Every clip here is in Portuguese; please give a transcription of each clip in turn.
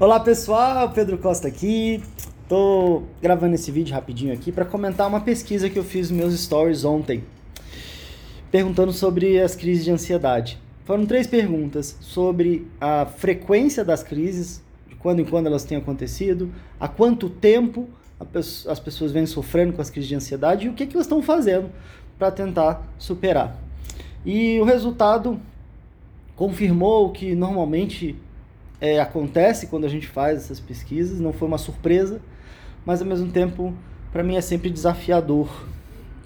Olá pessoal, Pedro Costa aqui. Tô gravando esse vídeo rapidinho aqui para comentar uma pesquisa que eu fiz nos meus stories ontem, perguntando sobre as crises de ansiedade. Foram três perguntas sobre a frequência das crises, de quando em quando elas têm acontecido, há quanto tempo as pessoas vêm sofrendo com as crises de ansiedade e o que, que elas estão fazendo para tentar superar. E o resultado confirmou que normalmente é, acontece quando a gente faz essas pesquisas, não foi uma surpresa, mas ao mesmo tempo, para mim é sempre desafiador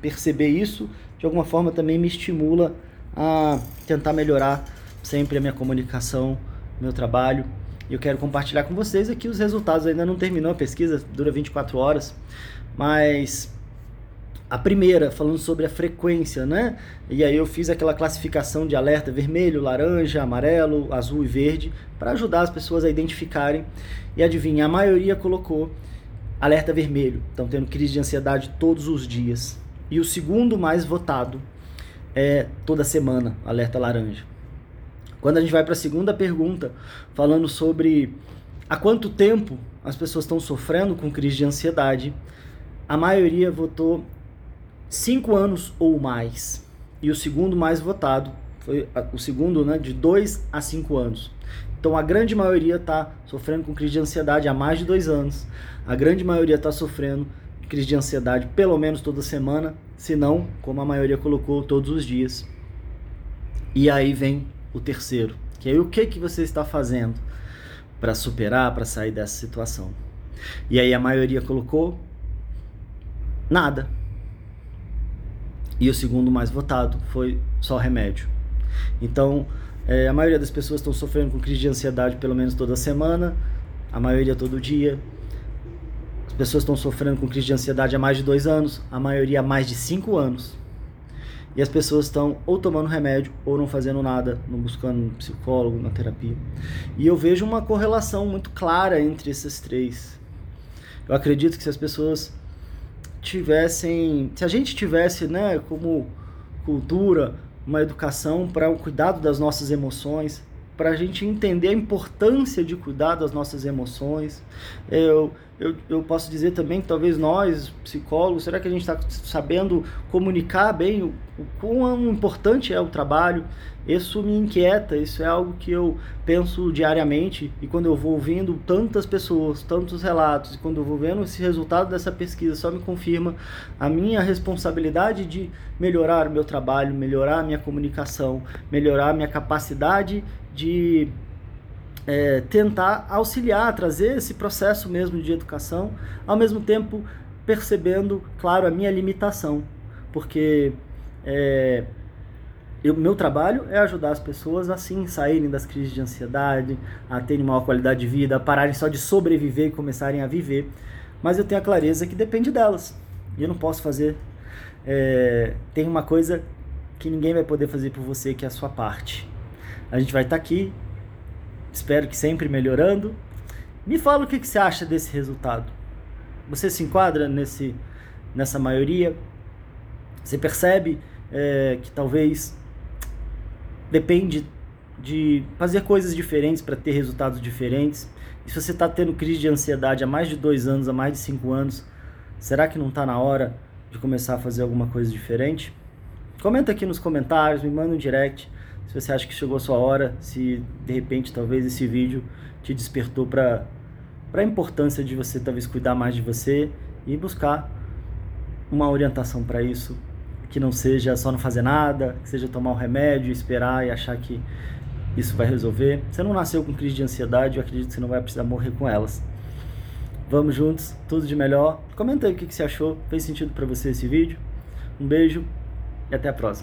perceber isso. De alguma forma também me estimula a tentar melhorar sempre a minha comunicação, meu trabalho. E eu quero compartilhar com vocês aqui os resultados. Ainda não terminou a pesquisa, dura 24 horas, mas a primeira, falando sobre a frequência, né? E aí eu fiz aquela classificação de alerta vermelho, laranja, amarelo, azul e verde para ajudar as pessoas a identificarem. E adivinha, a maioria colocou alerta vermelho. Estão tendo crise de ansiedade todos os dias. E o segundo mais votado é toda semana, alerta laranja. Quando a gente vai para a segunda pergunta, falando sobre há quanto tempo as pessoas estão sofrendo com crise de ansiedade, a maioria votou cinco anos ou mais. E o segundo mais votado foi o segundo, né, de dois a cinco anos. Então a grande maioria está sofrendo com crise de ansiedade há mais de dois anos. A grande maioria está sofrendo crise de ansiedade pelo menos toda semana, se não, como a maioria colocou, todos os dias. E aí vem o terceiro, que é o que que você está fazendo para superar, para sair dessa situação. E aí a maioria colocou nada e o segundo mais votado foi só remédio. Então, é, a maioria das pessoas estão sofrendo com crise de ansiedade pelo menos toda semana, a maioria todo dia. As pessoas estão sofrendo com crise de ansiedade há mais de dois anos, a maioria há mais de cinco anos. E as pessoas estão ou tomando remédio ou não fazendo nada, não buscando um psicólogo, uma terapia. E eu vejo uma correlação muito clara entre esses três. Eu acredito que se as pessoas tivessem, se a gente tivesse, né, como cultura, uma educação para o cuidado das nossas emoções, para a gente entender a importância de cuidar das nossas emoções. Eu, eu, eu posso dizer também que talvez nós, psicólogos, será que a gente está sabendo comunicar bem o, o quão importante é o trabalho? Isso me inquieta, isso é algo que eu penso diariamente e quando eu vou ouvindo tantas pessoas, tantos relatos, e quando eu vou vendo esse resultado dessa pesquisa, só me confirma a minha responsabilidade de melhorar o meu trabalho, melhorar a minha comunicação, melhorar a minha capacidade de é, tentar auxiliar, trazer esse processo mesmo de educação, ao mesmo tempo percebendo, claro, a minha limitação, porque é, o meu trabalho é ajudar as pessoas a sim saírem das crises de ansiedade, a terem maior qualidade de vida, a pararem só de sobreviver e começarem a viver, mas eu tenho a clareza que depende delas, e eu não posso fazer. É, tem uma coisa que ninguém vai poder fazer por você, que é a sua parte. A gente vai estar tá aqui Espero que sempre melhorando. Me fala o que, que você acha desse resultado. Você se enquadra nesse, nessa maioria? Você percebe é, que talvez depende de fazer coisas diferentes para ter resultados diferentes? E se você está tendo crise de ansiedade há mais de dois anos, há mais de cinco anos, será que não está na hora de começar a fazer alguma coisa diferente? Comenta aqui nos comentários, me manda um direct se você acha que chegou a sua hora, se de repente talvez esse vídeo te despertou para a importância de você talvez cuidar mais de você e buscar uma orientação para isso, que não seja só não fazer nada, que seja tomar o um remédio, esperar e achar que isso vai resolver. Você não nasceu com crise de ansiedade, eu acredito que você não vai precisar morrer com elas. Vamos juntos, tudo de melhor. Comenta aí o que você achou, fez sentido para você esse vídeo. Um beijo e até a próxima.